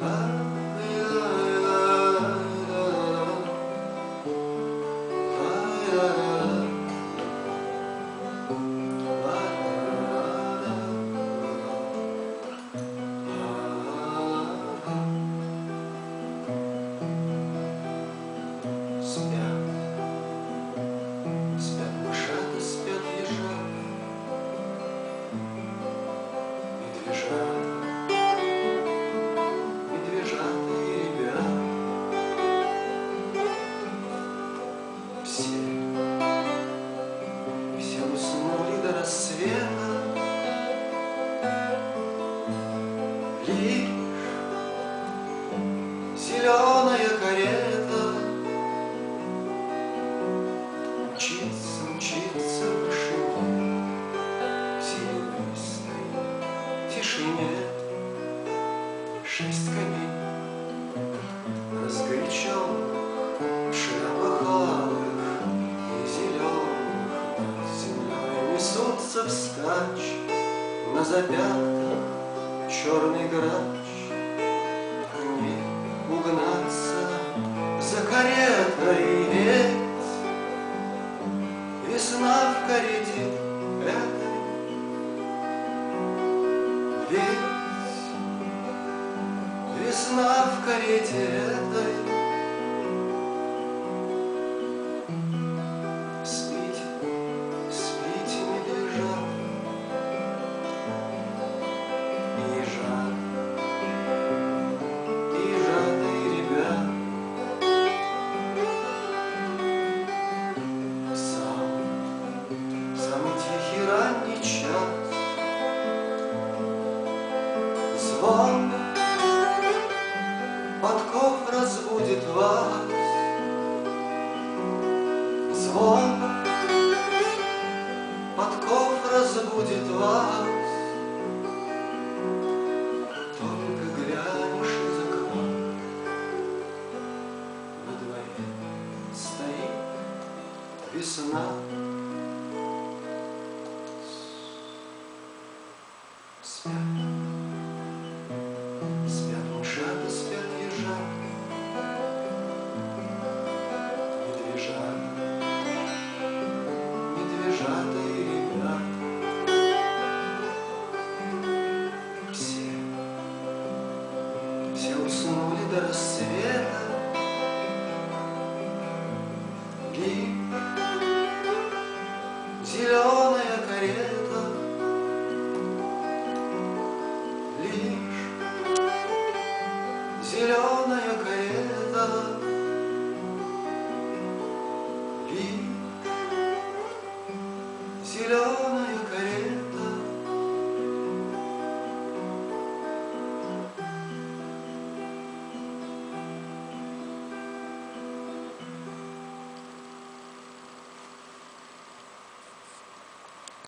love. света. Липнешь, зеленая карета. Мчится, мчится в вышине Серебристой тишине. Шесть коней разгоряченных несутся вскачь На запятках черный грач. Не угнаться за каретой ведь Весна в карете этой Ведь весна в карете этой подков разбудит вас. Звон подков разбудит вас. Только глянешь из окна На дворе стоит весна. Спят, спят мышата, спят все уснули до рассвета